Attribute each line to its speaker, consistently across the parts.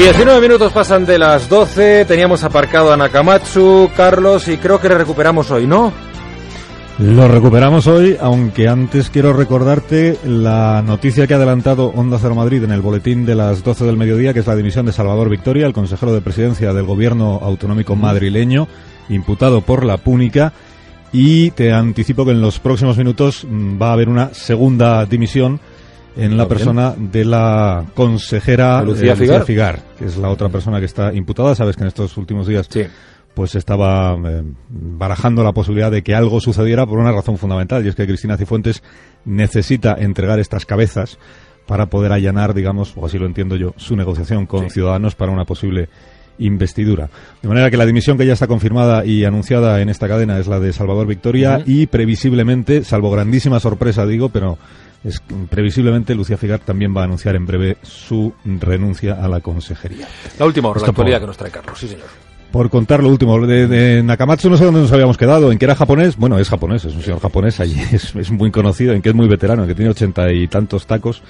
Speaker 1: 19 minutos pasan de las 12, teníamos aparcado a Nakamatsu, Carlos, y creo que le recuperamos hoy, ¿no?
Speaker 2: Lo recuperamos hoy, aunque antes quiero recordarte la noticia que ha adelantado Onda Cero Madrid en el boletín de las 12 del mediodía, que es la dimisión de Salvador Victoria, el consejero de presidencia del gobierno autonómico madrileño, imputado por la púnica. Y te anticipo que en los próximos minutos mm, va a haber una segunda dimisión en la persona de la consejera
Speaker 1: Lucía
Speaker 2: eh,
Speaker 1: Figar.
Speaker 2: que es la otra persona que está imputada. Sabes que en estos últimos días
Speaker 1: Sí.
Speaker 2: pues estaba eh, barajando la posibilidad de que algo sucediera por una razón fundamental, y es que Cristina Cifuentes necesita entregar estas cabezas para poder allanar, digamos, o así lo entiendo yo, su negociación con Ciudadanos para una posible investidura. De manera que la dimisión que ya está confirmada y anunciada en esta cadena es la de Salvador Victoria y previsiblemente, salvo grandísima sorpresa digo, pero es previsiblemente Lucía Figar también va a anunciar en breve su renuncia a la consejería.
Speaker 1: La última hora, la
Speaker 2: Esto por-
Speaker 1: actualidad que nos trae Carlos, sí señor.
Speaker 2: Por contar lo último, de, de Nakamatsu no sé dónde nos habíamos quedado, en que era japonés, bueno, es japonés, es un señor japonés, allí es, es muy conocido, en que es muy veterano, en que tiene ochenta y tantos tacos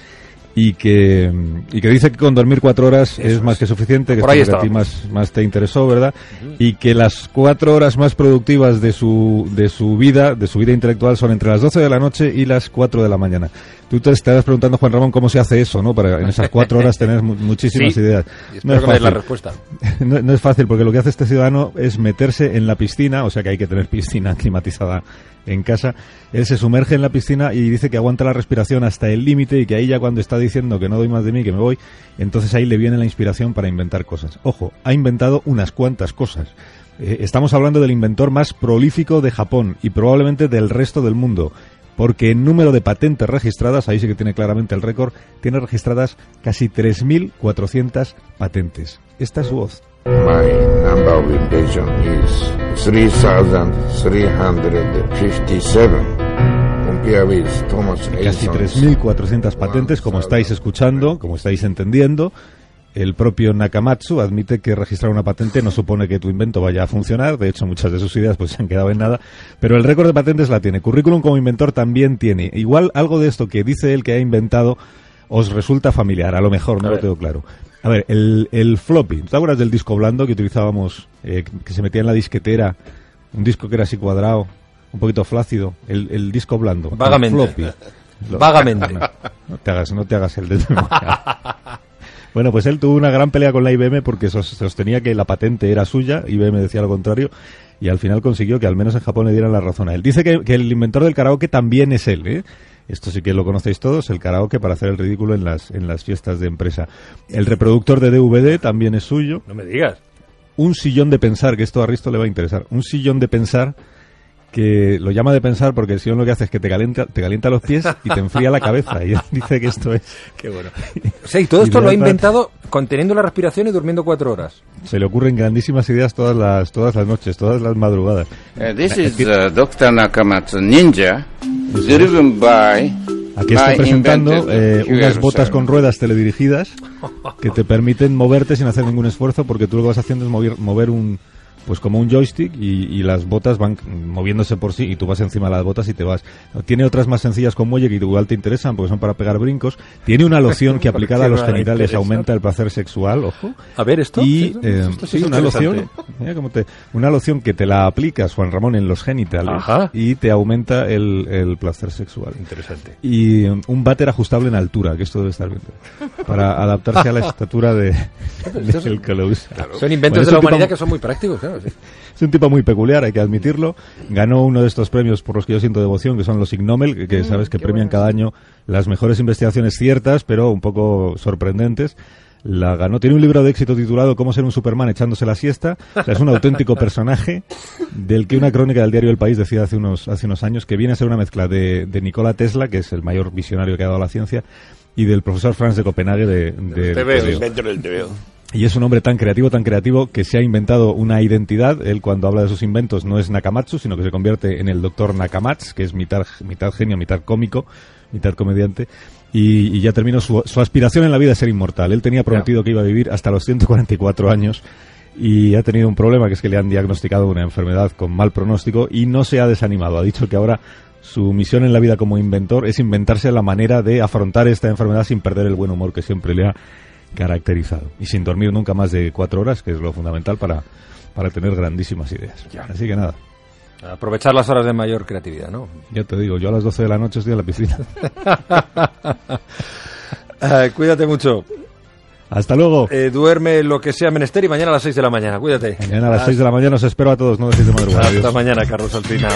Speaker 2: y que, y que dice que con dormir cuatro horas es más que suficiente, que
Speaker 1: Por
Speaker 2: es que a ti más, más te interesó, ¿verdad? Y que las cuatro horas más productivas de su, de su vida, de su vida intelectual, son entre las 12 de la noche y las 4 de la mañana. Tú te estarás preguntando, Juan Ramón, cómo se hace eso, ¿no? Para en esas cuatro horas tener mu- muchísimas
Speaker 1: Sí.
Speaker 2: ideas. No es
Speaker 1: des la
Speaker 2: fácil.
Speaker 1: respuesta.
Speaker 2: No, no es fácil porque lo que hace este ciudadano es meterse en la piscina, o sea que hay que tener piscina climatizada en casa. Él se sumerge en la piscina y dice que aguanta la respiración hasta el límite y que ahí ya cuando está diciendo que no doy más de mí, que me voy, entonces ahí le viene la inspiración para inventar cosas. Ojo, ha inventado unas cuantas cosas. Eh, estamos hablando del inventor más prolífico de Japón y probablemente del resto del mundo. Porque en número de patentes registradas, ahí sí que tiene claramente el récord, tiene registradas casi 3.400 patentes. Esta es su voz.
Speaker 3: My number of invention is 3,357.
Speaker 2: Casi
Speaker 3: Edison's
Speaker 2: 3.400 patentes, como estáis escuchando, como estáis entendiendo. El propio Nakamatsu admite que registrar una patente no supone que tu invento vaya a funcionar. De hecho, muchas de sus ideas pues se han quedado en nada. Pero el récord de patentes la tiene. Currículum como inventor también tiene. Igual algo de esto que dice él que ha inventado os resulta familiar. A lo mejor, no lo tengo claro. A ver, el, el floppy. ¿Te acuerdas del disco blando que utilizábamos, eh, que se metía en la disquetera? Un disco que era así cuadrado, un poquito flácido. El, el disco blando. el
Speaker 1: Vagamente.
Speaker 2: floppy. Lo-
Speaker 1: Vagamente.
Speaker 2: No, no te hagas, no te hagas el de Bueno, pues él tuvo una gran pelea con la IBM porque sos- sostenía que la patente era suya, IBM decía lo contrario, y al final consiguió que al menos en Japón le dieran la razón a él. Dice que, que el inventor del karaoke también es él, ¿eh? Esto sí que lo conocéis todos, el karaoke para hacer el ridículo en las, en las fiestas de empresa. El reproductor de DVD también es suyo.
Speaker 1: No me digas.
Speaker 2: Un sillón de pensar, que esto a Risto le va a interesar. Un sillón de pensar que lo llama de pensar porque el sillón lo que hace es que te calienta, te calienta los pies y te enfría la cabeza. Y él dice que esto es...
Speaker 1: Qué bueno. O sea, y todo esto
Speaker 2: Y
Speaker 1: lo ha inventado conteniendo la respiración y durmiendo cuatro horas.
Speaker 2: Se le ocurren grandísimas ideas todas las, todas las noches, todas las madrugadas.
Speaker 4: Uh, this is uh, Dr. Nakamatsu Ninja, driven by
Speaker 2: Aquí está presentando eh, unas botas con ruedas teledirigidas que te permiten moverte sin hacer ningún esfuerzo porque tú lo que vas haciendo es mover, mover un pues como un joystick y, y las botas van moviéndose por sí y tú vas encima de las botas y te vas. Tiene otras más sencillas con muelle que igual te interesan porque son para pegar brincos. Tiene una loción que aplicada a los genitales aumenta el placer sexual, ojo.
Speaker 1: A ver, esto.
Speaker 2: Y
Speaker 1: esto-
Speaker 2: eh,
Speaker 1: esto sí
Speaker 2: una loción, mira cómo te- una loción que te la aplicas, Juan Ramón, en los genitales
Speaker 1: Ajá.
Speaker 2: y te aumenta el, el placer sexual.
Speaker 1: Interesante.
Speaker 2: Y um, un váter ajustable en altura, que esto debe estar bien, para adaptarse a la estatura de, del que lo usa.
Speaker 1: Son inventos
Speaker 2: es
Speaker 1: de la humanidad que son muy prácticos, claro. Sí.
Speaker 2: Es un tipo muy peculiar, hay que admitirlo. Ganó uno de estos premios por los que yo siento devoción, que son los Ig Nobel, que, que sabes que premian cada año las mejores investigaciones ciertas, pero un poco sorprendentes. La ganó. Tiene un libro de éxito titulado Cómo ser un Superman echándose la siesta. O sea, es un auténtico personaje del que una crónica del diario El País decía hace unos, hace unos años que viene a ser una mezcla de, de Nikola Tesla, que es el mayor visionario que ha dado la ciencia, y del profesor Franz de Copenhague de, de- de-
Speaker 5: del te veo.
Speaker 2: Y es un hombre tan creativo, tan creativo, que se ha inventado una identidad. Él cuando habla de sus inventos no es Nakamatsu, sino que se convierte en el doctor Nakamatsu, que es mitad, mitad genio, mitad cómico, mitad comediante. Y, y ya terminó su, su aspiración en la vida es ser inmortal. Él tenía prometido que iba a vivir hasta los 144 años y ha tenido un problema, que es que le han diagnosticado una enfermedad con mal pronóstico y no se ha desanimado. Ha dicho que ahora su misión en la vida como inventor es inventarse la manera de afrontar esta enfermedad sin perder el buen humor que siempre le ha caracterizado. Y sin dormir nunca más de cuatro horas, que es lo fundamental para, para tener grandísimas ideas.
Speaker 1: Ya.
Speaker 2: Así que nada,
Speaker 1: Aprovechar las horas de mayor creatividad, ¿no?
Speaker 2: yo te digo, yo a las 12 de la noche estoy en la piscina.
Speaker 1: Eh, cuídate mucho.
Speaker 2: Hasta luego.
Speaker 1: Eh, duerme lo que sea menester y mañana a las 6 de la mañana. Cuídate.
Speaker 2: Mañana a las 6 de la mañana os espero a todos, no dejéis de madrugar.
Speaker 1: Hasta
Speaker 2: Adiós.
Speaker 1: mañana, Carlos Alsina.